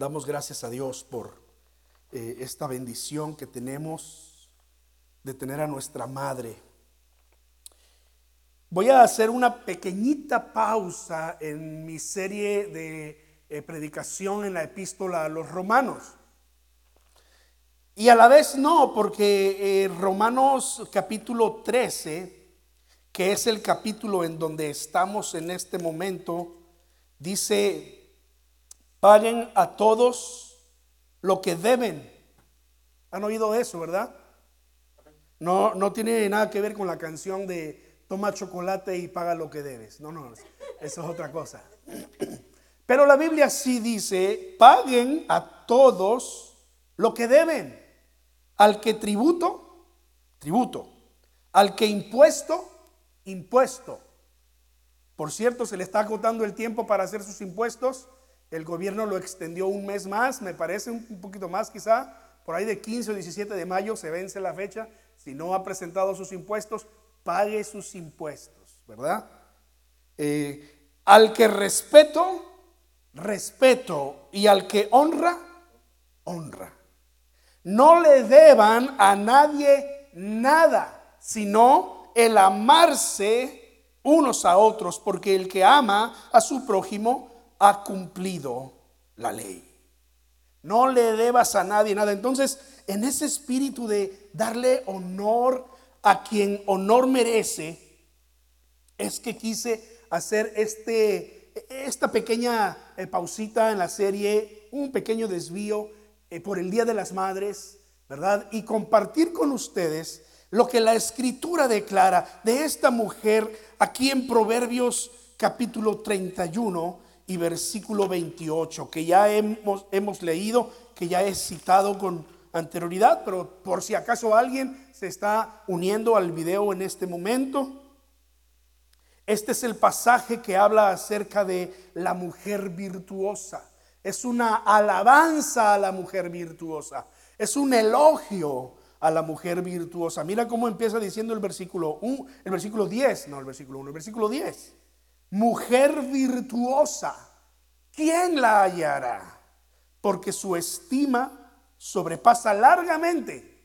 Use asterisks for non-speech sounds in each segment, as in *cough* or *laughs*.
Damos gracias a Dios por eh, esta bendición que tenemos de tener a nuestra madre. Voy a hacer una pequeñita pausa en mi serie de eh, predicación en la epístola a los romanos. Y a la vez no, porque eh, Romanos capítulo 13, que es el capítulo en donde estamos en este momento, dice, paguen a todos lo que deben. ¿Han oído eso, verdad? No, no tiene nada que ver con la canción de toma chocolate y paga lo que debes. No, no, eso es otra cosa. Pero la Biblia sí dice, paguen a todos lo que deben. Al que tributo, tributo. Al que impuesto, impuesto. Por cierto, se le está agotando el tiempo para hacer sus impuestos. El gobierno lo extendió un mes más, me parece un poquito más quizá. Por ahí de 15 o 17 de mayo se vence la fecha. Si no ha presentado sus impuestos, pague sus impuestos, ¿verdad? Eh, al que respeto, respeto. Y al que honra, honra. No le deban a nadie nada, sino el amarse unos a otros, porque el que ama a su prójimo ha cumplido la ley. No le debas a nadie nada. Entonces, en ese espíritu de darle honor a quien honor merece, es que quise hacer este, esta pequeña eh, pausita en la serie, un pequeño desvío eh, por el Día de las Madres, ¿verdad? Y compartir con ustedes lo que la escritura declara de esta mujer aquí en Proverbios capítulo 31 y versículo 28, que ya hemos, hemos leído, que ya he citado con anterioridad, pero por si acaso alguien se está uniendo al video en este momento. Este es el pasaje que habla acerca de la mujer virtuosa. Es una alabanza a la mujer virtuosa. Es un elogio a la mujer virtuosa. Mira cómo empieza diciendo el versículo 1, el versículo 10, no el versículo 1, el versículo 10. Mujer virtuosa, ¿quién la hallará? Porque su estima sobrepasa largamente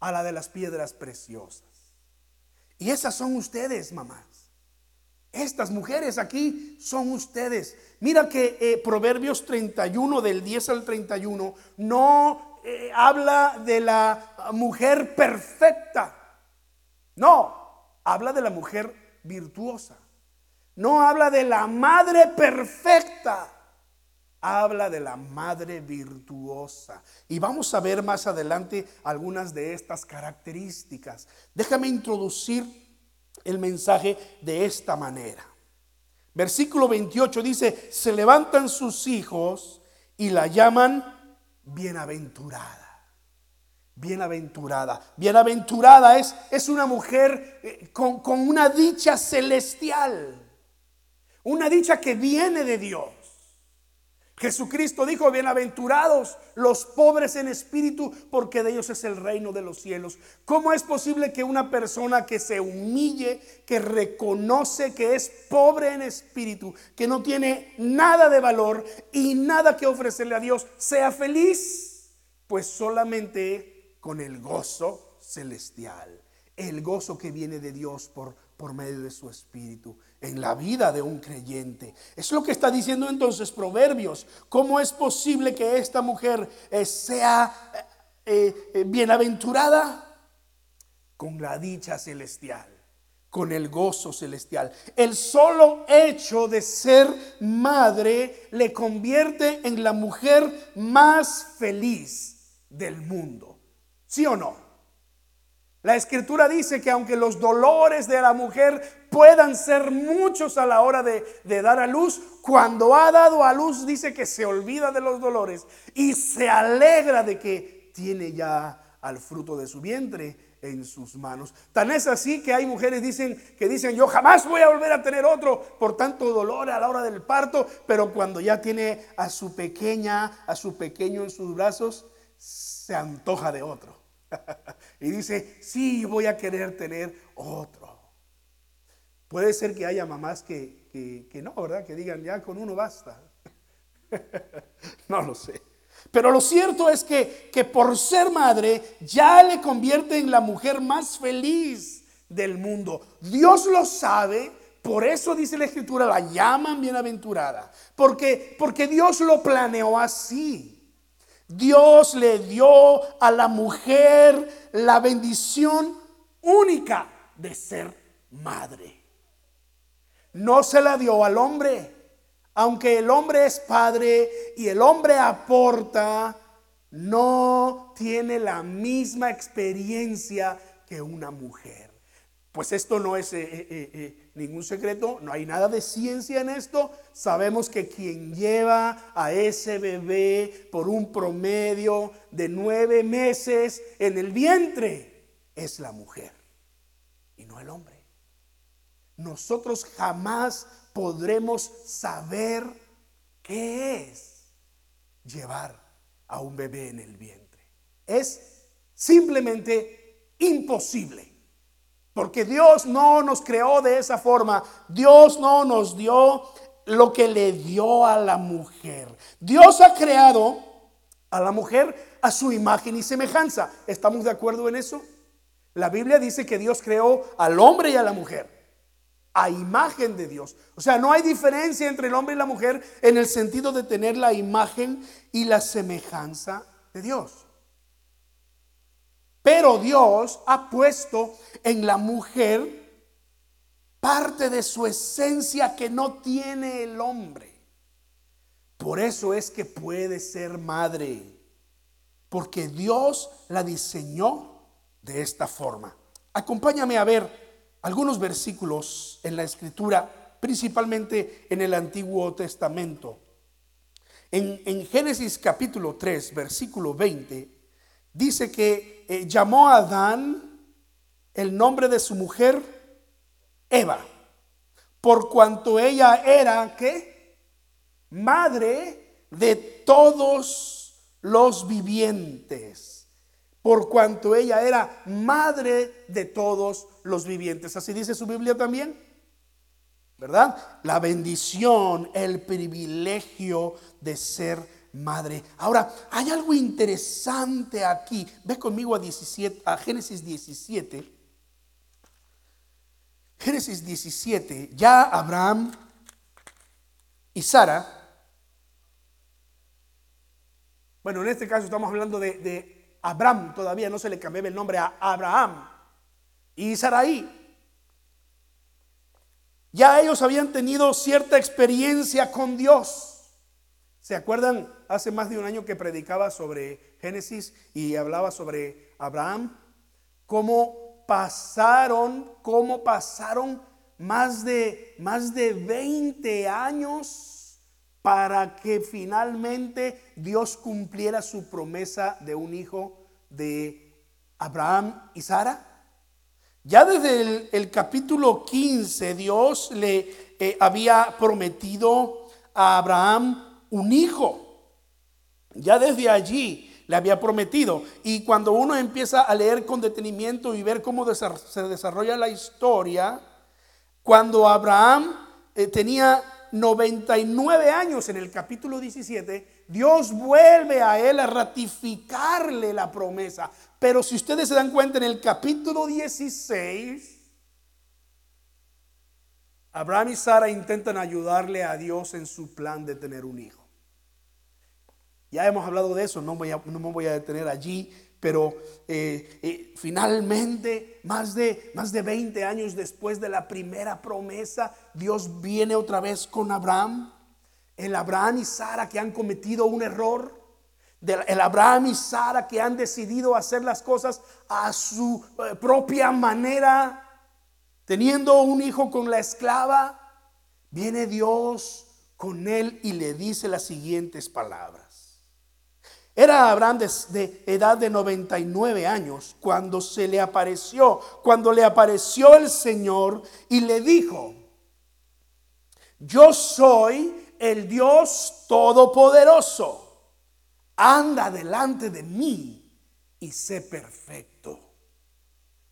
a la de las piedras preciosas. Y esas son ustedes, mamás. Estas mujeres aquí son ustedes. Mira que eh, Proverbios 31, del 10 al 31, no eh, habla de la mujer perfecta. No, habla de la mujer virtuosa. No habla de la madre perfecta. Habla de la madre virtuosa. Y vamos a ver más adelante algunas de estas características. Déjame introducir el mensaje de esta manera. Versículo 28 dice, se levantan sus hijos y la llaman bienaventurada. Bienaventurada. Bienaventurada es, es una mujer eh, con, con una dicha celestial. Una dicha que viene de Dios. Jesucristo dijo, bienaventurados los pobres en espíritu, porque de ellos es el reino de los cielos. ¿Cómo es posible que una persona que se humille, que reconoce que es pobre en espíritu, que no tiene nada de valor y nada que ofrecerle a Dios, sea feliz? Pues solamente con el gozo celestial, el gozo que viene de Dios por, por medio de su espíritu en la vida de un creyente. Es lo que está diciendo entonces Proverbios. ¿Cómo es posible que esta mujer eh, sea eh, eh, bienaventurada? Con la dicha celestial, con el gozo celestial. El solo hecho de ser madre le convierte en la mujer más feliz del mundo. ¿Sí o no? La escritura dice que aunque los dolores de la mujer puedan ser muchos a la hora de, dar a luz, cuando ha dado a luz dice que se olvida de los dolores y se alegra de que tiene ya al fruto de su vientre en sus manos. Tan es así que hay mujeres dicen que dicen, "Yo jamás voy a volver a tener otro por tanto dolor a la hora del parto", pero cuando ya tiene a su pequeña, a su pequeño en sus brazos, se antoja de otro. *laughs* y dice, sí, voy a querer tener otro. Puede ser que haya mamás que, que, no, ¿verdad? Que digan, ya con uno basta. *laughs* no lo sé. Pero lo cierto es que, que por ser madre ya le convierte en la mujer más feliz del mundo. Dios lo sabe, por eso dice la escritura, la llaman bienaventurada. Porque, porque Dios lo planeó así. Dios le dio a la mujer la bendición única de ser madre. No se la dio al hombre. Aunque el hombre es padre y el hombre aporta, no tiene la misma experiencia que una mujer. Pues esto no es eh, eh, eh, ningún secreto, no hay nada de ciencia en esto. Sabemos que quien lleva a ese bebé por un promedio de nueve meses en el vientre es la mujer y no el hombre. Nosotros jamás podremos saber qué es llevar a un bebé en el vientre. Es simplemente imposible. Porque Dios no nos creó de esa forma. Dios no nos dio lo que le dio a la mujer. Dios ha creado a la mujer a su imagen y semejanza. ¿Estamos de acuerdo en eso? La Biblia dice que Dios creó al hombre y a la mujer a imagen de Dios. O sea, no hay diferencia entre el hombre y la mujer en el sentido de tener la imagen y la semejanza de Dios. Pero Dios ha puesto en la mujer parte de su esencia que no tiene el hombre. Por eso es que puede ser madre, porque Dios la diseñó de esta forma. Acompáñame a ver algunos versículos en la escritura, principalmente en el Antiguo Testamento. En, Génesis capítulo 3, versículo 20, dice que eh, llamó a Adán el nombre de su mujer Eva, por cuanto ella era. Madre de todos los vivientes por cuanto ella era madre de todos los vivientes. Así dice su Biblia también. ¿Verdad? La bendición, el privilegio de ser madre. Ahora, hay algo interesante aquí. Ve conmigo a, 17, a Génesis 17. Génesis 17, ya Abraham y Sara. Bueno, en este caso estamos hablando de Abraham, todavía no se le cambiaba el nombre a Abraham y Saraí. Ya ellos habían tenido cierta experiencia con Dios. ¿Se acuerdan? Hace más de un año que predicaba sobre Génesis y hablaba sobre Abraham. Cómo pasaron, cómo pasaron más de, más de 20 años para que finalmente Dios cumpliera su promesa de un hijo de Abraham y Sara. Ya desde el, capítulo 15 Dios le eh, había prometido a Abraham un hijo. Ya desde allí le había prometido. Y cuando uno empieza a leer con detenimiento y ver cómo se desarrolla la historia, cuando Abraham eh, tenía 99 años en el capítulo 17, Dios vuelve a él a ratificarle la promesa. Pero si ustedes se dan cuenta en el capítulo 16, Abraham y Sara intentan ayudarle a Dios en su plan de tener un hijo. Ya hemos hablado de eso, no, me voy a detener allí, pero eh, eh, finalmente, más de, más de 20 años después de la primera promesa, Dios viene otra vez con Abraham. El Abraham y Sara que han cometido un error. El Abraham y Sara que han decidido hacer las cosas a su eh, propia manera, teniendo un hijo con la esclava. Viene Dios con él y le dice las siguientes palabras. Era Abraham de, edad de 99 años cuando se le apareció, cuando le apareció el Señor y le dijo, yo soy el Dios Todopoderoso, anda delante de mí y sé perfecto.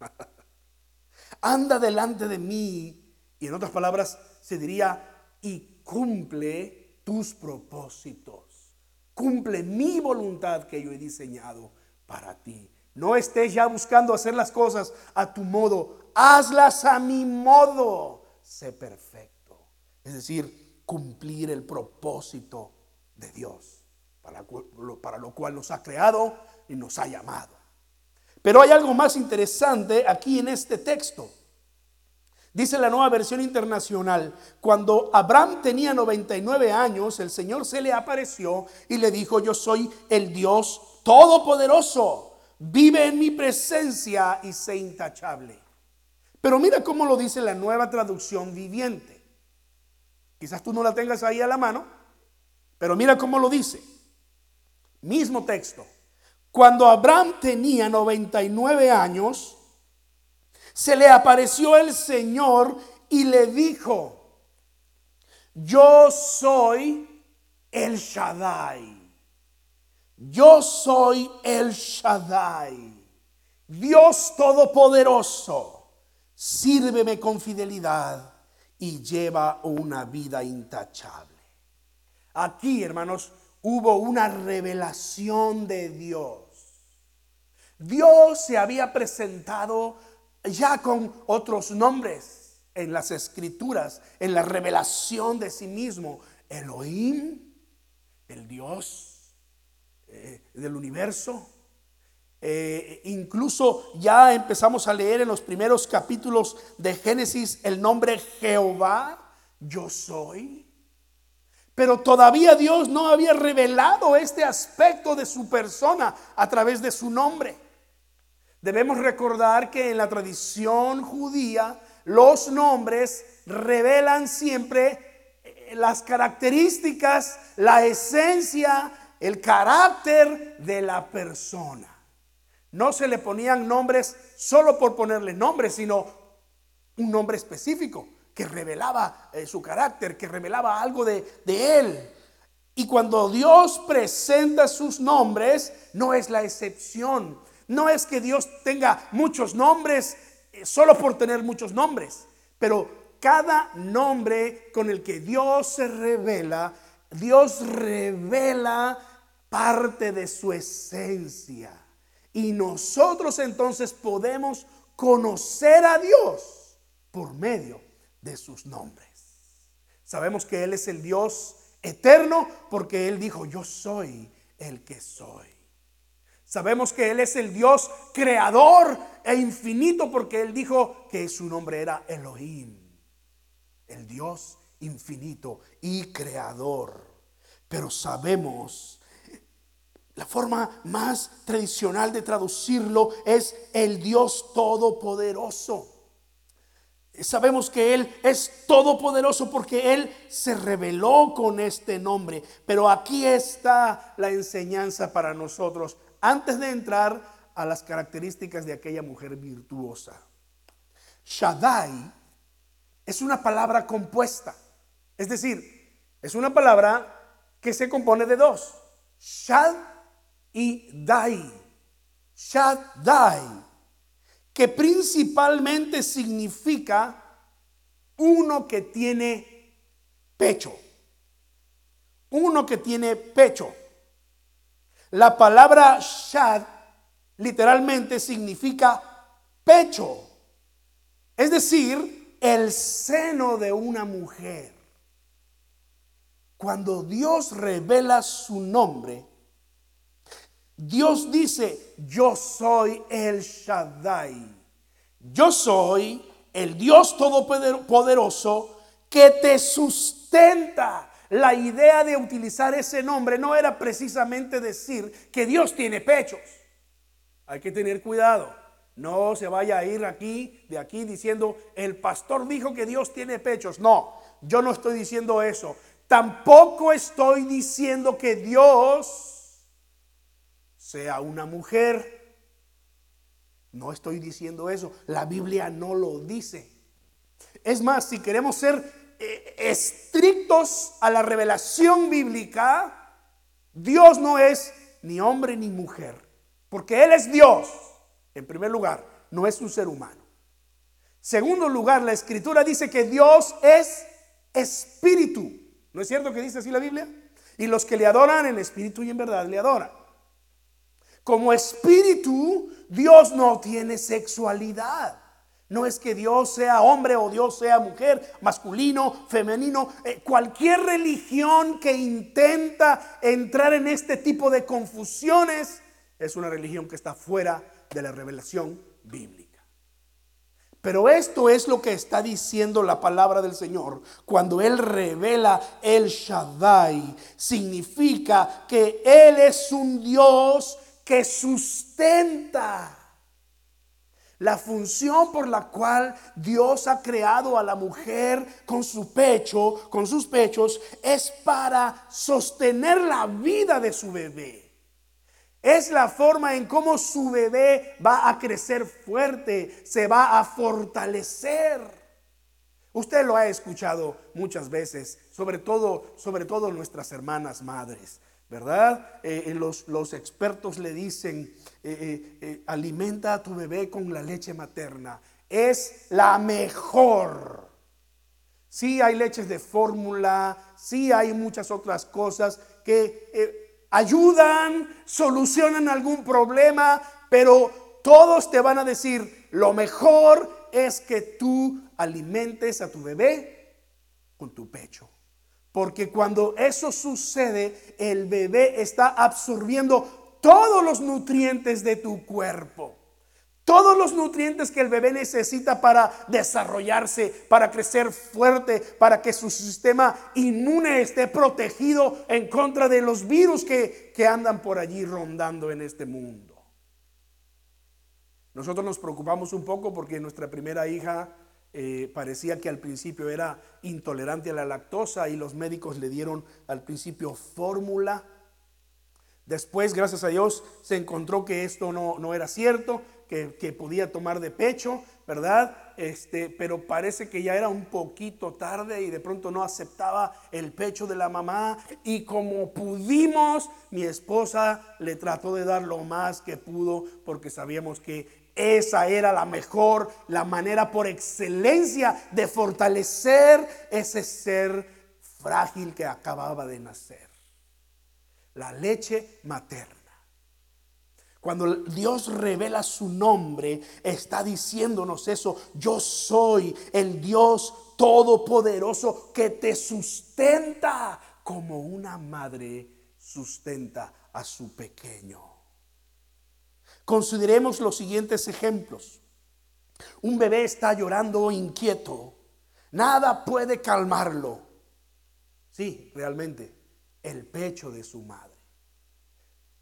*laughs* anda delante de mí y en otras palabras se diría y cumple tus propósitos. Cumple mi voluntad que yo he diseñado para ti. No estés ya buscando hacer las cosas a tu modo, hazlas a mi modo. Sé perfecto. Es decir, cumplir el propósito de Dios, para, para lo cual nos ha creado y nos ha llamado. Pero hay algo más interesante aquí en este texto. Dice la nueva versión internacional, cuando Abraham tenía 99 años, el Señor se le apareció y le dijo, yo soy el Dios todopoderoso, vive en mi presencia y sé intachable. Pero mira cómo lo dice la nueva traducción viviente. Quizás tú no la tengas ahí a la mano, pero mira cómo lo dice. Mismo texto. Cuando Abraham tenía 99 años, se le apareció el Señor y le dijo, yo soy el Shaddai. Yo soy el Shaddai. Dios Todopoderoso. Sírveme con fidelidad y lleva una vida intachable. Aquí, hermanos, hubo una revelación de Dios. Dios se había presentado ya con otros nombres en las escrituras, en la revelación de sí mismo. Elohim, el Dios eh, del universo. Eh, incluso ya empezamos a leer en los primeros capítulos de Génesis el nombre Jehová, yo soy. Pero todavía Dios no había revelado este aspecto de su persona a través de su nombre. Debemos recordar que en la tradición judía los nombres revelan siempre eh, las características, la esencia, el carácter de la persona. No se le ponían nombres solo por ponerle nombres, sino un nombre específico que revelaba eh, su carácter, que revelaba algo de, de él. Y cuando Dios presenta sus nombres, no es la excepción. No es que Dios tenga muchos nombres eh, solo por tener muchos nombres, pero cada nombre con el que Dios se revela, Dios revela parte de su esencia. Y nosotros entonces podemos conocer a Dios por medio de sus nombres. Sabemos que Él es el Dios eterno porque Él dijo, yo soy el que soy. Sabemos que Él es el Dios creador e infinito porque Él dijo que su nombre era Elohim, el Dios infinito y creador. Pero sabemos, la forma más tradicional de traducirlo es el Dios todopoderoso. Sabemos que Él es todopoderoso porque Él se reveló con este nombre. Pero aquí está la enseñanza para nosotros antes de entrar a las características de aquella mujer virtuosa. Shaddai es una palabra compuesta. Es decir, es una palabra que se compone de dos. Shad y Dai. Shaddai que principalmente significa uno que tiene pecho. Uno que tiene pecho. La palabra shad literalmente significa pecho. Es decir, el seno de una mujer. Cuando Dios revela su nombre, Dios dice, yo soy el Shaddai. Yo soy el Dios Todopoderoso que te sustenta. La idea de utilizar ese nombre no era precisamente decir que Dios tiene pechos. Hay que tener cuidado. No se vaya a ir aquí, de aquí, diciendo, el pastor dijo que Dios tiene pechos. No, yo no estoy diciendo eso. Tampoco estoy diciendo que Dios sea una mujer. No estoy diciendo eso. La Biblia no lo dice. Es más, si queremos ser estrictos a la revelación bíblica, Dios no es ni hombre ni mujer. Porque Él es Dios. En primer lugar, no es un ser humano. Segundo lugar, la escritura dice que Dios es espíritu. ¿No es cierto que dice así la Biblia? Y los que le adoran en espíritu y en verdad le adoran. Como espíritu, Dios no tiene sexualidad. No es que Dios sea hombre o Dios sea mujer, masculino, femenino. Eh, cualquier religión que intenta entrar en este tipo de confusiones es una religión que está fuera de la revelación bíblica. Pero esto es lo que está diciendo la palabra del Señor. Cuando Él revela el Shaddai, significa que Él es un Dios que sustenta. La función por la cual Dios ha creado a la mujer con su pecho, con sus pechos, es para sostener la vida de su bebé. Es la forma en cómo su bebé va a crecer fuerte, se va a fortalecer. Usted lo ha escuchado muchas veces, sobre todo, sobre todo nuestras hermanas madres, ¿verdad? Eh, eh, los, los, expertos le dicen, eh, alimenta a tu bebé con la leche materna. Es la mejor. Sí hay leches de fórmula, sí hay muchas otras cosas que ayudan, solucionan algún problema, pero todos te van a decir, lo mejor es que tú alimentes a tu bebé con tu pecho. Porque cuando eso sucede, el bebé está absorbiendo todos los nutrientes de tu cuerpo. Todos los nutrientes que el bebé necesita para desarrollarse, para crecer fuerte, para que su sistema inmune esté protegido en contra de los virus que, andan por allí rondando en este mundo. Nosotros nos preocupamos un poco porque nuestra primera hija eh, parecía que al principio era intolerante a la lactosa y los médicos le dieron al principio fórmula. Después, gracias a Dios, se encontró que esto no, no era cierto que, podía tomar de pecho, ¿verdad? Este, pero parece que ya era un poquito tarde y de pronto no aceptaba el pecho de la mamá. Y como pudimos, mi esposa le trató de dar lo más que pudo porque sabíamos que esa era la mejor, la manera por excelencia de fortalecer ese ser frágil que acababa de nacer. La leche materna. Cuando Dios revela su nombre, está diciéndonos eso. Yo soy el Dios todopoderoso que te sustenta como una madre sustenta a su pequeño. Consideremos los siguientes ejemplos. Un bebé está llorando inquieto. Nada puede calmarlo. Sí, realmente, el pecho de su madre.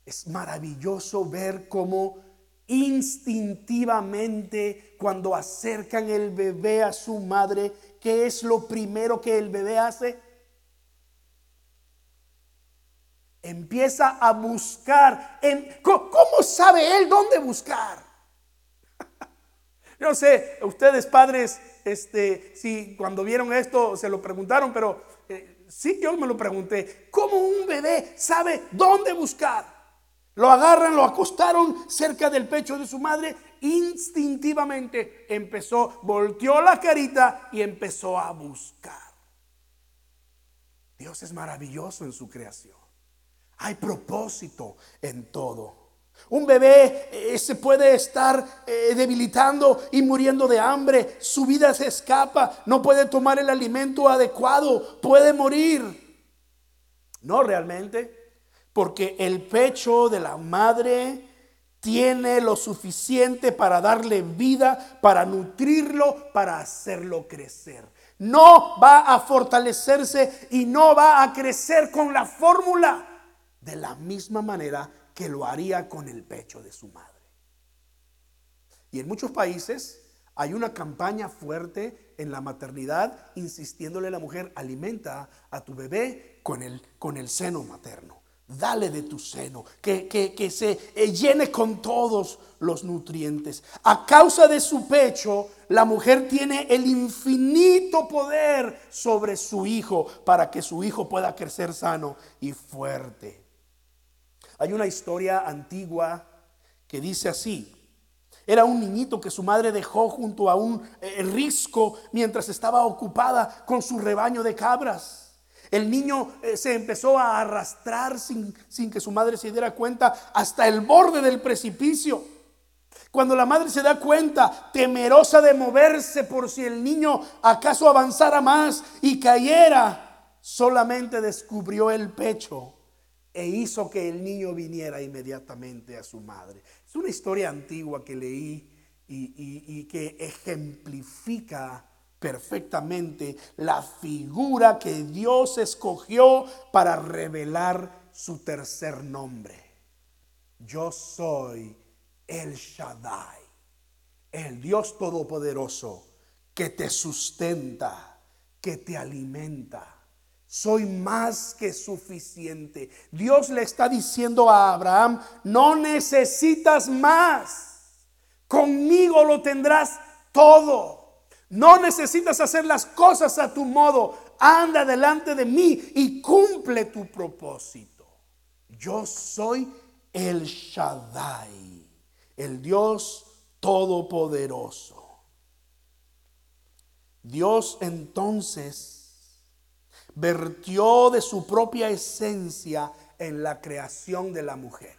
Es maravilloso ver cómo instintivamente cuando acercan el bebé a su madre, ¿qué es lo primero que el bebé hace? Empieza a buscar. ¿Cómo sabe él dónde buscar? *laughs* Yo sé, ustedes padres, este, si cuando vieron esto se lo preguntaron, pero eh, sí, yo me lo pregunté. ¿Cómo un bebé sabe dónde buscar? Lo agarran, lo acostaron cerca del pecho de su madre. Instintivamente empezó, volteó la carita y empezó a buscar. Dios es maravilloso en su creación. Hay propósito en todo. Un bebé eh, se puede estar eh, debilitando y muriendo de hambre. Su vida se escapa. No puede tomar el alimento adecuado. Puede morir. No realmente porque el pecho de la madre tiene lo suficiente para darle vida, para nutrirlo, para hacerlo crecer. No va a fortalecerse y no va a crecer con la fórmula de la misma manera que lo haría con el pecho de su madre. Y en muchos países hay una campaña fuerte en la maternidad insistiéndole a la mujer, alimenta a tu bebé con el, con el seno materno. Dale de tu seno, que, que, se eh, llene con todos los nutrientes. A causa de su pecho, la mujer tiene el infinito poder sobre su hijo para que su hijo pueda crecer sano y fuerte. Hay una historia antigua que dice así. Era un niñito que su madre dejó junto a un eh, risco mientras estaba ocupada con su rebaño de cabras. El niño eh, se empezó a arrastrar sin, sin que su madre se diera cuenta hasta el borde del precipicio. Cuando la madre se da cuenta, temerosa de moverse por si el niño acaso avanzara más y cayera, solamente descubrió el pecho e hizo que el niño viniera inmediatamente a su madre. Es una historia antigua que leí y, que ejemplifica perfectamente la figura que Dios escogió para revelar su tercer nombre. Yo soy el Shaddai, el Dios Todopoderoso que te sustenta, que te alimenta. Soy más que suficiente. Dios le está diciendo a Abraham, no necesitas más. Conmigo lo tendrás todo. No necesitas hacer las cosas a tu modo. Anda delante de mí y cumple tu propósito. Yo soy el Shaddai, el Dios todopoderoso. Dios entonces vertió de su propia esencia en la creación de la mujer.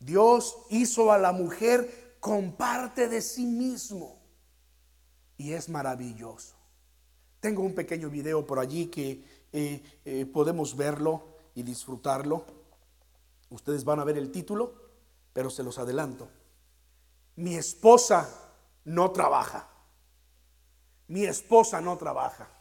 Dios hizo a la mujer con parte de sí mismo. Y es maravilloso. Tengo un pequeño video por allí que eh, eh, podemos verlo y disfrutarlo. Ustedes van a ver el título, pero se los adelanto. Mi esposa no trabaja. Mi esposa no trabaja.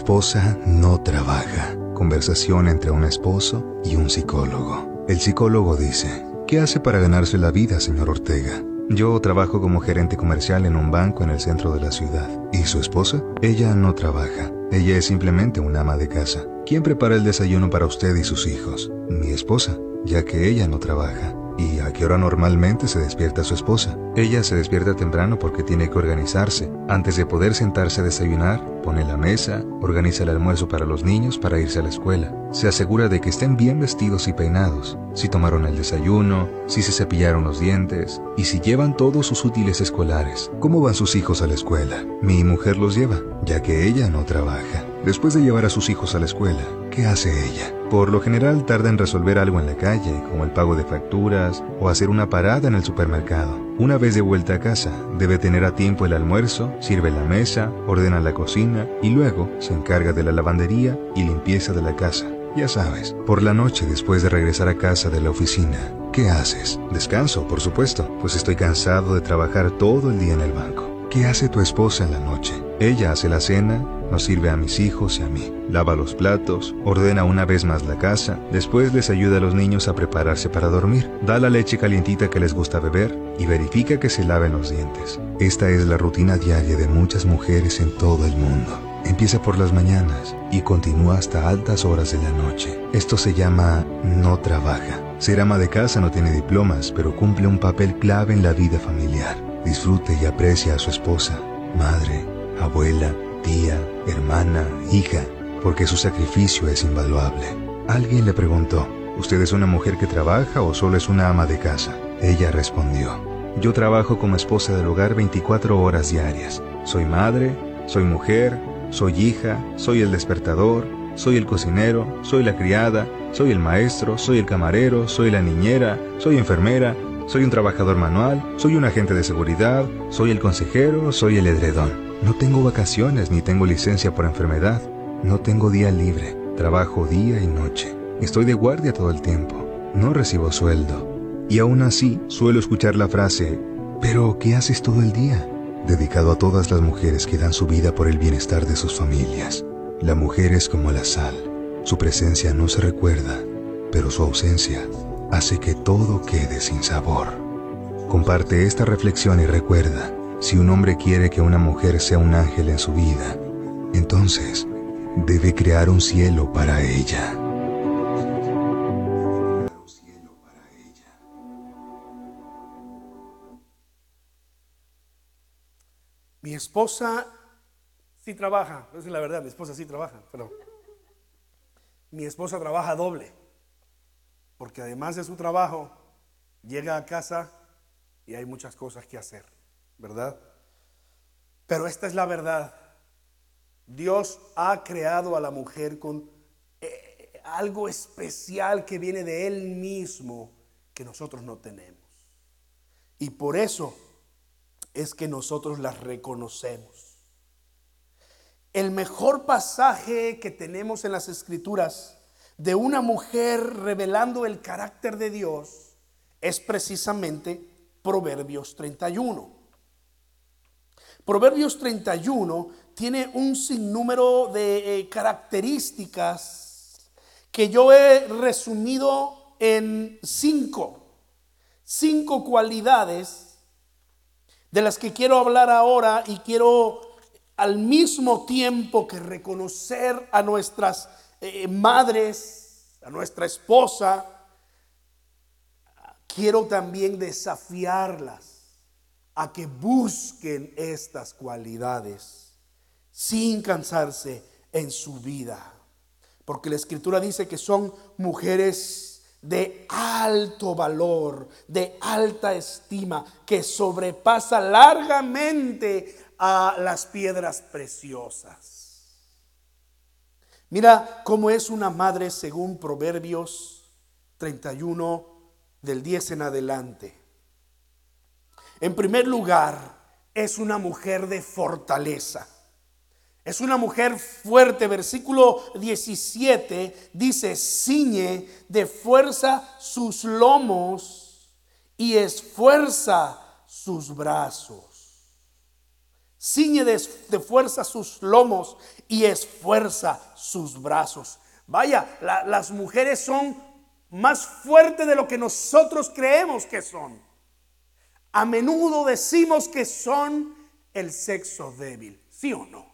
Esposa no trabaja. Conversación entre un esposo y un psicólogo. El psicólogo dice, ¿qué hace para ganarse la vida, señor Ortega? Yo trabajo como gerente comercial en un banco en el centro de la ciudad. ¿Y su esposa? Ella no trabaja. Ella es simplemente una ama de casa. ¿Quién prepara el desayuno para usted y sus hijos? Mi esposa, ya que ella no trabaja. ¿Y a qué hora normalmente se despierta su esposa? Ella se despierta temprano porque tiene que organizarse. Antes de poder sentarse a desayunar, pone la mesa, organiza el almuerzo para los niños para irse a la escuela. Se asegura de que estén bien vestidos y peinados, si tomaron el desayuno, si se cepillaron los dientes y si llevan todos sus útiles escolares. ¿Cómo van sus hijos a la escuela? Mi mujer los lleva, ya que ella no trabaja. Después de llevar a sus hijos a la escuela, ¿qué hace ella? Por lo general tarda en resolver algo en la calle, como el pago de facturas o hacer una parada en el supermercado. Una vez de vuelta a casa, debe tener a tiempo el almuerzo, sirve la mesa, ordena la cocina y luego se encarga de la lavandería y limpieza de la casa. Ya sabes, por la noche después de regresar a casa de la oficina, ¿qué haces? Descanso, por supuesto, pues estoy cansado de trabajar todo el día en el banco. ¿Qué hace tu esposa en la noche? Ella hace la cena, nos sirve a mis hijos y a mí, lava los platos, ordena una vez más la casa, después les ayuda a los niños a prepararse para dormir, da la leche calientita que les gusta beber y verifica que se laven los dientes. Esta es la rutina diaria de muchas mujeres en todo el mundo. Empieza por las mañanas y continúa hasta altas horas de la noche. Esto se llama no trabaja. Ser ama de casa no tiene diplomas, pero cumple un papel clave en la vida familiar. Disfrute y aprecia a su esposa, madre, abuela, tía, hermana, hija, porque su sacrificio es invaluable. Alguien le preguntó, ¿usted es una mujer que trabaja o solo es una ama de casa? Ella respondió, yo trabajo como esposa del hogar 24 horas diarias. Soy madre, soy mujer, soy hija, soy el despertador, soy el cocinero, soy la criada, soy el maestro, soy el camarero, soy la niñera, soy enfermera, soy un trabajador manual, soy un agente de seguridad, soy el consejero, soy el edredón. No tengo vacaciones ni tengo licencia por enfermedad. No tengo día libre. Trabajo día y noche. Estoy de guardia todo el tiempo. No recibo sueldo. Y aún así suelo escuchar la frase, pero ¿qué haces todo el día? Dedicado a todas las mujeres que dan su vida por el bienestar de sus familias. La mujer es como la sal. Su presencia no se recuerda, pero su ausencia hace que todo quede sin sabor. Comparte esta reflexión y recuerda, si un hombre quiere que una mujer sea un ángel en su vida, entonces debe crear un cielo para ella. Mi esposa sí trabaja, es la verdad, mi esposa sí trabaja, pero mi esposa trabaja doble porque además de su trabajo, llega a casa y hay muchas cosas que hacer, ¿verdad? Pero esta es la verdad. Dios ha creado a la mujer con eh, algo especial que viene de Él mismo que nosotros no tenemos. Y por eso es que nosotros las reconocemos. El mejor pasaje que tenemos en las escrituras de una mujer revelando el carácter de Dios es precisamente Proverbios 31. Proverbios 31 tiene un sinnúmero de eh, características que yo he resumido en cinco, cinco cualidades de las que quiero hablar ahora y quiero al mismo tiempo que reconocer a nuestras eh, madres, a nuestra esposa, quiero también desafiarlas a que busquen estas cualidades sin cansarse en su vida. Porque la escritura dice que son mujeres de alto valor, de alta estima, que sobrepasa largamente a las piedras preciosas. Mira cómo es una madre según Proverbios 31 del 10 en adelante. En primer lugar, es una mujer de fortaleza. Es una mujer fuerte. Versículo 17 dice, ciñe de fuerza sus lomos y esfuerza sus brazos. Ciñe de, fuerza sus lomos y esfuerza sus brazos. Vaya, las mujeres son más fuertes de lo que nosotros creemos que son. A menudo decimos que son el sexo débil, ¿sí o no?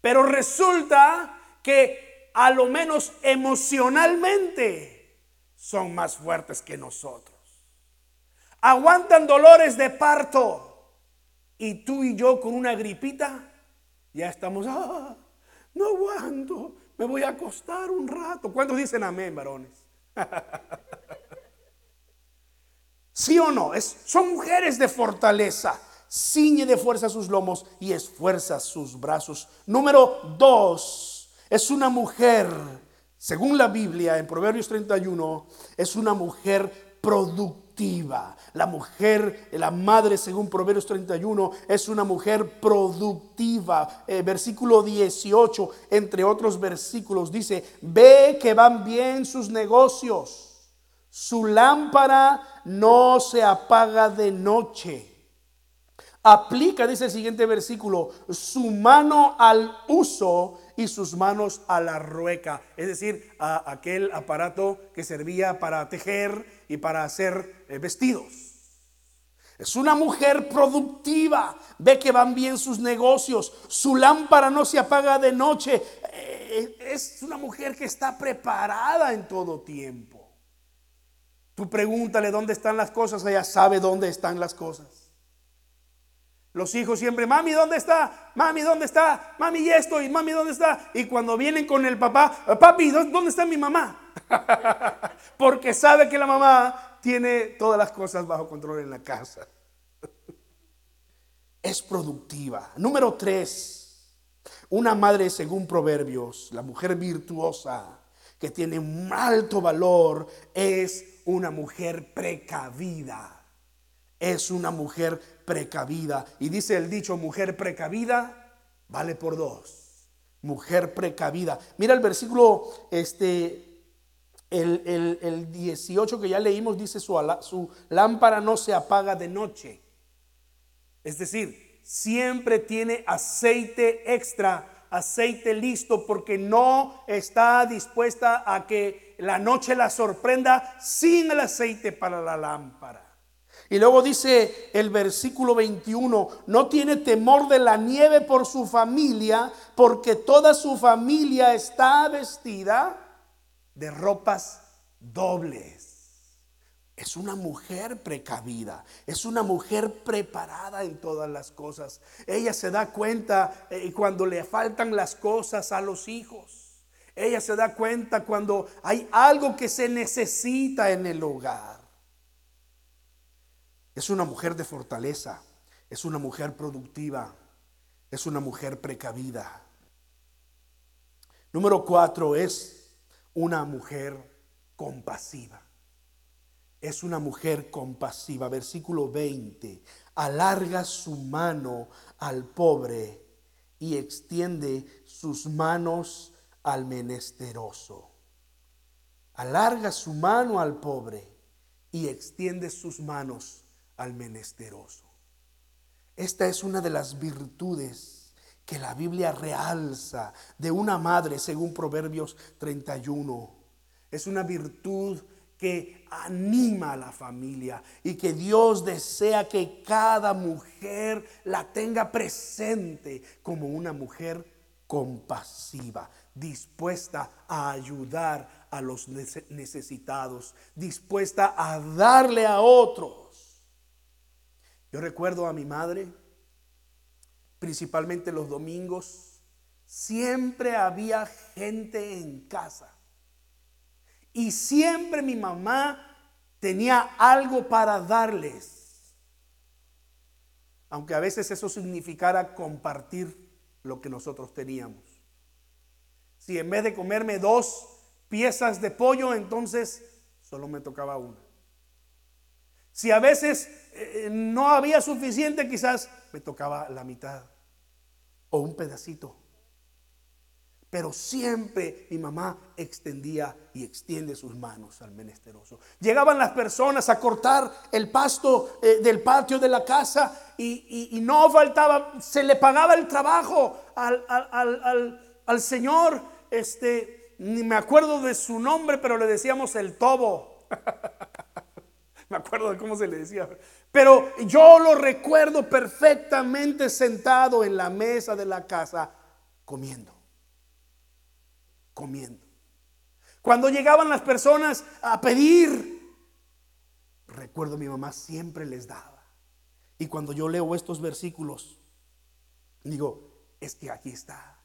Pero resulta que a lo menos emocionalmente son más fuertes que nosotros. Aguantan dolores de parto. Y tú y yo con una gripita, ya estamos, ah, no aguanto, me voy a acostar un rato. ¿Cuántos dicen amén, varones? *laughs* ¿Sí o no? Son mujeres de fortaleza. Ciñe de fuerza sus lomos y esfuerza sus brazos. Número dos, es una mujer, según la Biblia en Proverbios 31, es una mujer productiva. La mujer, la madre, según Proverbios 31, es una mujer productiva. Eh, versículo 18, entre otros versículos, dice, ve que van bien sus negocios su lámpara no se apaga de noche. Aplica, dice el siguiente versículo, su mano al uso y sus manos a la rueca. Es decir, a aquel aparato que servía para tejer y para hacer eh, vestidos. Es una mujer productiva, ve que van bien sus negocios, su lámpara no se apaga de noche. Eh, es una mujer que está preparada en todo tiempo. Tú pregúntale dónde están las cosas, ella sabe dónde están las cosas. Los hijos siempre, mami, ¿dónde está? Mami, ¿dónde está? Mami, y esto, y mami, ¿dónde está? Y cuando vienen con el papá, papi, ¿dónde está mi mamá? *laughs* Porque sabe que la mamá tiene todas las cosas bajo control en la casa. *laughs* es productiva. Número tres, una madre según Proverbios, la mujer virtuosa que tiene un alto valor es una mujer precavida. Es una mujer precavida. Y dice el dicho, mujer precavida vale por dos. Mujer precavida. Mira el versículo, este, el, el, 18 que ya leímos, dice su, su lámpara no se apaga de noche. Es decir, siempre tiene aceite extra, aceite listo, porque no está dispuesta a que la noche la sorprenda sin el aceite para la lámpara. Y luego dice el versículo 21, no tiene temor de la nieve por su familia, porque toda su familia está vestida de ropas dobles. Es una mujer precavida, es una mujer preparada en todas las cosas. Ella se da cuenta eh, cuando le faltan las cosas a los hijos. Ella se da cuenta cuando hay algo que se necesita en el hogar. Es una mujer de fortaleza, es una mujer productiva, es una mujer precavida. Número cuatro es una mujer compasiva. Es una mujer compasiva. Versículo 20. Alarga su mano al pobre y extiende sus manos al menesteroso. Alarga su mano al pobre y extiende sus manos al menesteroso. Esta es una de las virtudes que la Biblia realza de una madre según Proverbios 31. Es una virtud que anima a la familia y que Dios desea que cada mujer la tenga presente como una mujer compasiva, dispuesta a ayudar a los necesitados, dispuesta a darle a otros. Yo recuerdo a mi madre, principalmente los domingos, siempre había gente en casa y siempre mi mamá tenía algo para darles. Aunque a veces eso significara compartir lo que nosotros teníamos. Si en vez de comerme dos piezas de pollo, entonces solo me tocaba una. Si a veces eh, no había suficiente, quizás me tocaba la mitad o un pedacito. Pero siempre mi mamá extendía y extiende sus manos al menesteroso. Llegaban las personas a cortar el pasto eh, del patio de la casa y, no faltaba, se le pagaba el trabajo al, Señor. Este, ni me acuerdo de su nombre, pero le decíamos el tobo. *laughs* me acuerdo de cómo se le decía. Pero yo lo recuerdo perfectamente sentado en la mesa de la casa comiendo comiendo. Cuando llegaban las personas a pedir, recuerdo mi mamá siempre les daba. Y cuando yo leo estos versículos, digo, es que aquí está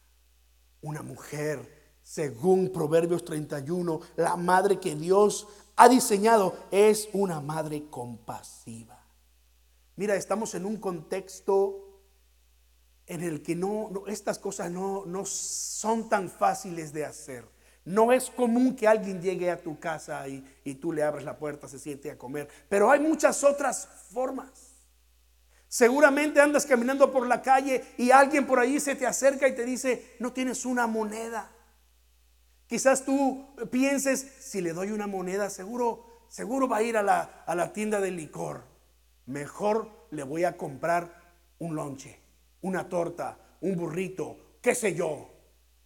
una mujer, según Proverbios 31, la madre que Dios ha diseñado es una madre compasiva. Mira, estamos en un contexto en el que no, estas cosas no, no son tan fáciles de hacer. No es común que alguien llegue a tu casa y, y, tú le abres la puerta, se siente a comer. Pero hay muchas otras formas. Seguramente andas caminando por la calle y alguien por ahí se te acerca y te dice, no tienes una moneda. Quizás tú pienses, si le doy una moneda, seguro, seguro va a ir a la, a la tienda de licor. Mejor le voy a comprar un lonche una torta, un burrito, qué sé yo.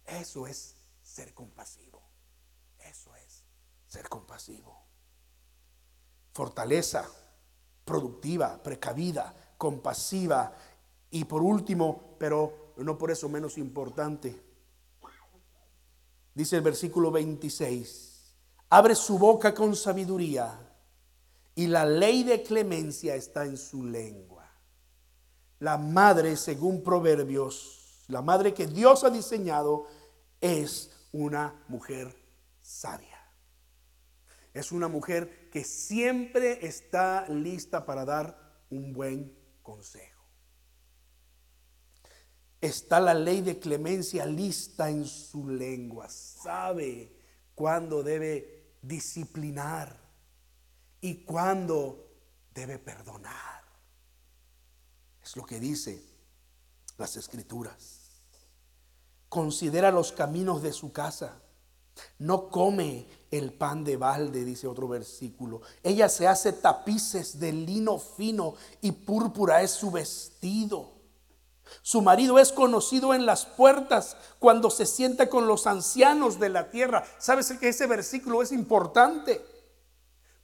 Eso es ser compasivo. Eso es ser compasivo. Fortaleza productiva, precavida, compasiva y por último, pero no por eso menos importante, dice el versículo 26, abre su boca con sabiduría y la ley de clemencia está en su lengua la madre, según Proverbios, la madre que Dios ha diseñado, es una mujer sabia. Es una mujer que siempre está lista para dar un buen consejo. Está la ley de clemencia lista en su lengua. Sabe cuándo debe disciplinar y cuándo debe perdonar. Es lo que dice las escrituras. Considera los caminos de su casa. No come el pan de balde, dice otro versículo. Ella se hace tapices de lino fino y púrpura es su vestido. Su marido es conocido en las puertas cuando se sienta con los ancianos de la tierra. ¿Sabes que ese versículo es importante?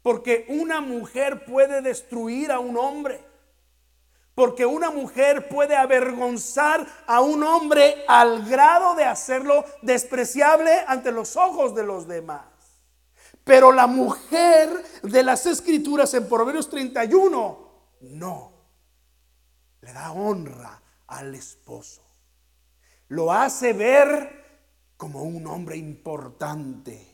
Porque una mujer puede destruir a un hombre. Porque una mujer puede avergonzar a un hombre al grado de hacerlo despreciable ante los ojos de los demás. Pero la mujer de las escrituras en Proverbios 31, no. Le da honra al esposo. Lo hace ver como un hombre importante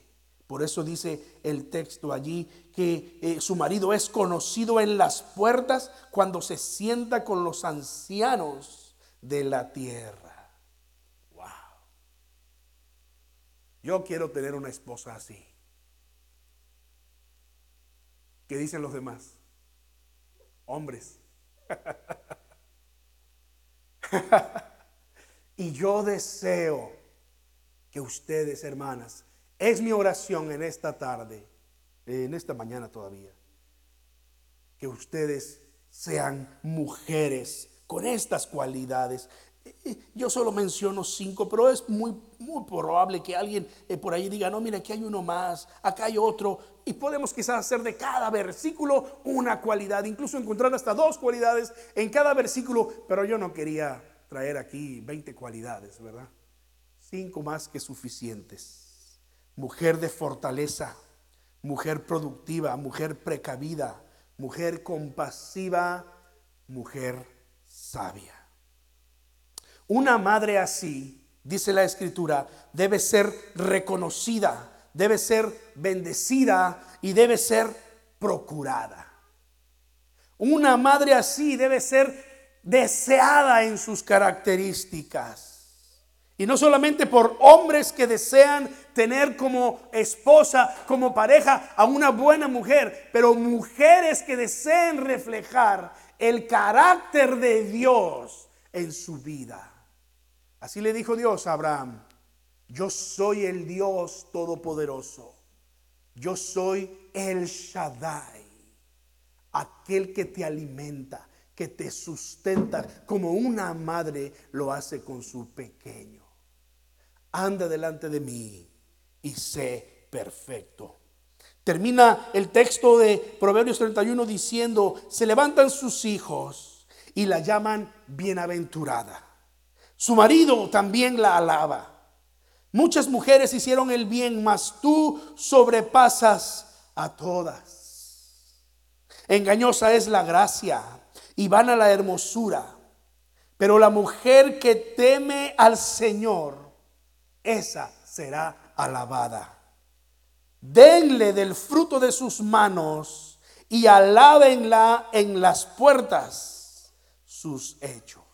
por eso dice el texto allí que eh, su marido es conocido en las puertas cuando se sienta con los ancianos de la tierra. Wow. Yo quiero tener una esposa así. ¿Qué dicen los demás? Hombres. *laughs* y yo deseo que ustedes, hermanas, es mi oración en esta tarde, en esta mañana todavía, que ustedes sean mujeres con estas cualidades. Yo solo menciono cinco, pero es muy, muy probable que alguien eh, por ahí diga, no, mira, aquí hay uno más, acá hay otro, y podemos quizás hacer de cada versículo una cualidad, incluso encontrar hasta dos cualidades en cada versículo, pero yo no quería traer aquí 20 cualidades, ¿verdad? Cinco más que suficientes. Mujer de fortaleza, mujer productiva, mujer precavida, mujer compasiva, mujer sabia. Una madre así, dice la escritura, debe ser reconocida, debe ser bendecida y debe ser procurada. Una madre así debe ser deseada en sus características. Y no solamente por hombres que desean tener como esposa, como pareja a una buena mujer, pero mujeres que deseen reflejar el carácter de Dios en su vida. Así le dijo Dios a Abraham, yo soy el Dios todopoderoso, yo soy el Shaddai, aquel que te alimenta, que te sustenta como una madre lo hace con su pequeño. Anda delante de mí y sé perfecto. Termina el texto de Proverbios 31 diciendo, se levantan sus hijos y la llaman bienaventurada. Su marido también la alaba. Muchas mujeres hicieron el bien, mas tú sobrepasas a todas. Engañosa es la gracia y van a la hermosura. Pero la mujer que teme al Señor, esa será alabada. Denle del fruto de sus manos y alábenla en las puertas sus hechos.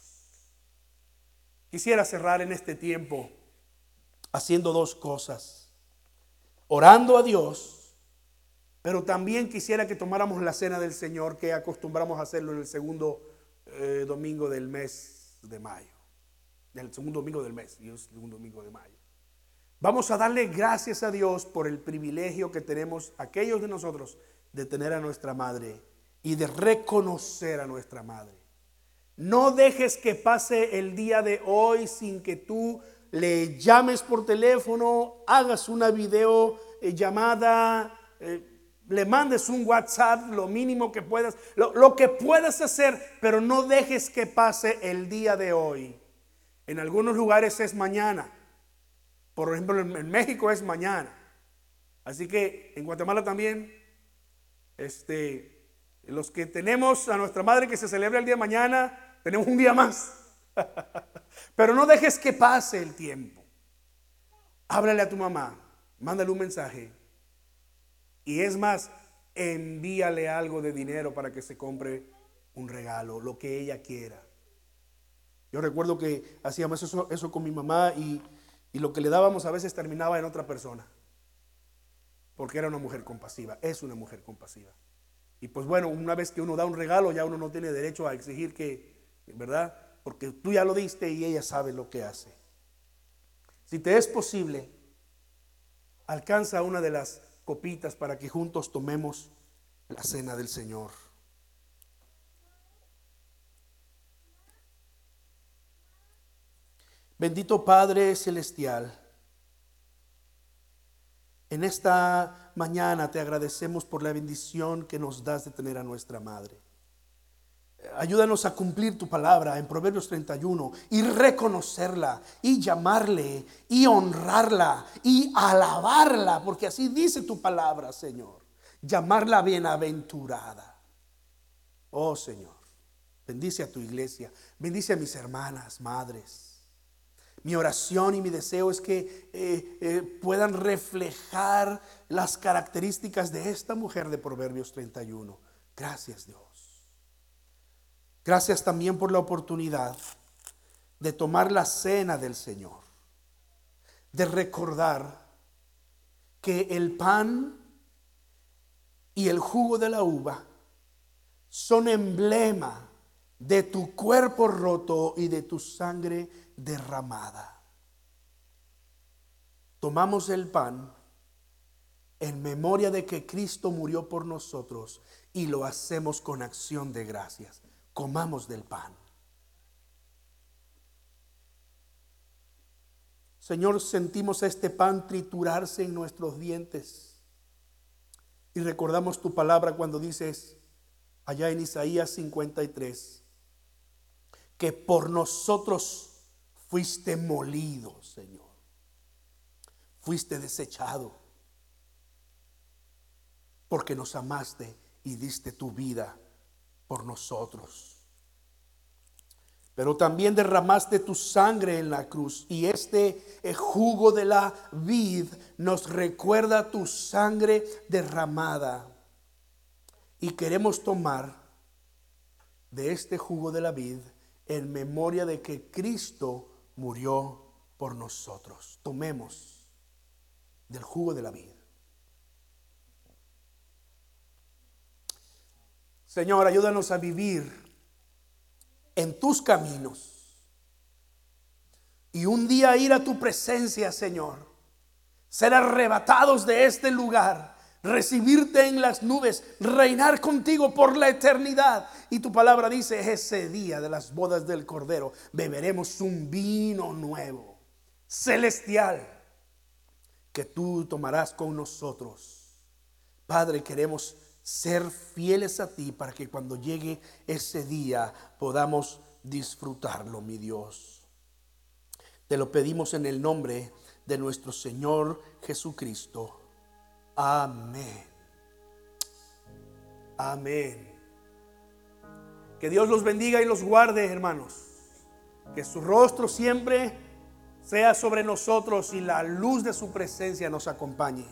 Quisiera cerrar en este tiempo haciendo dos cosas. Orando a Dios pero también quisiera que tomáramos la cena del Señor, que acostumbramos a hacerlo en el segundo eh, domingo del mes de mayo. El segundo domingo del mes, y el segundo domingo de mayo. Vamos a darle gracias a Dios por el privilegio que tenemos aquellos de nosotros de tener a nuestra madre y de reconocer a nuestra madre. No dejes que pase el día de hoy sin que tú le llames por teléfono, hagas una video llamada. Eh, le mandes un WhatsApp, lo mínimo que puedas, lo, que puedas hacer, pero no dejes que pase el día de hoy. En algunos lugares es mañana. Por ejemplo, en, México es mañana. Así que en Guatemala también, este, los que tenemos a nuestra madre que se celebra el día de mañana, tenemos un día más. *laughs* pero no dejes que pase el tiempo. Háblale a tu mamá, mándale un mensaje y es más, envíale algo de dinero para que se compre un regalo, lo que ella quiera. Yo recuerdo que hacíamos eso, eso con mi mamá y, y lo que le dábamos a veces terminaba en otra persona. Porque era una mujer compasiva, es una mujer compasiva. Y pues bueno, una vez que uno da un regalo, ya uno no tiene derecho a exigir que, ¿verdad? Porque tú ya lo diste y ella sabe lo que hace. Si te es posible, alcanza una de las copitas para que juntos tomemos la cena del Señor. Bendito Padre Celestial, en esta mañana te agradecemos por la bendición que nos das de tener a nuestra Madre. Ayúdanos a cumplir tu palabra en Proverbios 31 y reconocerla y llamarle y honrarla y alabarla, porque así dice tu palabra, Señor. Llamarla bienaventurada. Oh Señor, bendice a tu iglesia, bendice a mis hermanas, madres. Mi oración y mi deseo es que eh, eh, puedan reflejar las características de esta mujer de Proverbios 31. Gracias Dios. Gracias también por la oportunidad de tomar la cena del Señor, de recordar que el pan y el jugo de la uva son emblema de tu cuerpo roto y de tu sangre derramada. Tomamos el pan en memoria de que Cristo murió por nosotros y lo hacemos con acción de gracias. Comamos del pan. Señor, sentimos este pan triturarse en nuestros dientes. Y recordamos tu palabra cuando dices allá en Isaías 53, que por nosotros fuiste molido, Señor. Fuiste desechado, porque nos amaste y diste tu vida por nosotros pero también derramaste tu sangre en la cruz. Y este eh, jugo de la vid nos recuerda tu sangre derramada. Y queremos tomar de este jugo de la vid en memoria de que Cristo murió por nosotros. Tomemos del jugo de la vid. Señor, ayúdanos a vivir en tus caminos. Y un día ir a tu presencia, Señor. Ser arrebatados de este lugar. Recibirte en las nubes. Reinar contigo por la eternidad. Y tu palabra dice, ese día de las bodas del Cordero, beberemos un vino nuevo, celestial, que tú tomarás con nosotros. Padre, queremos ser fieles a ti para que cuando llegue ese día podamos disfrutarlo, mi Dios. Te lo pedimos en el nombre de nuestro Señor Jesucristo. Amén. Amén. Que Dios los bendiga y los guarde, hermanos. Que su rostro siempre sea sobre nosotros y la luz de su presencia nos acompañe.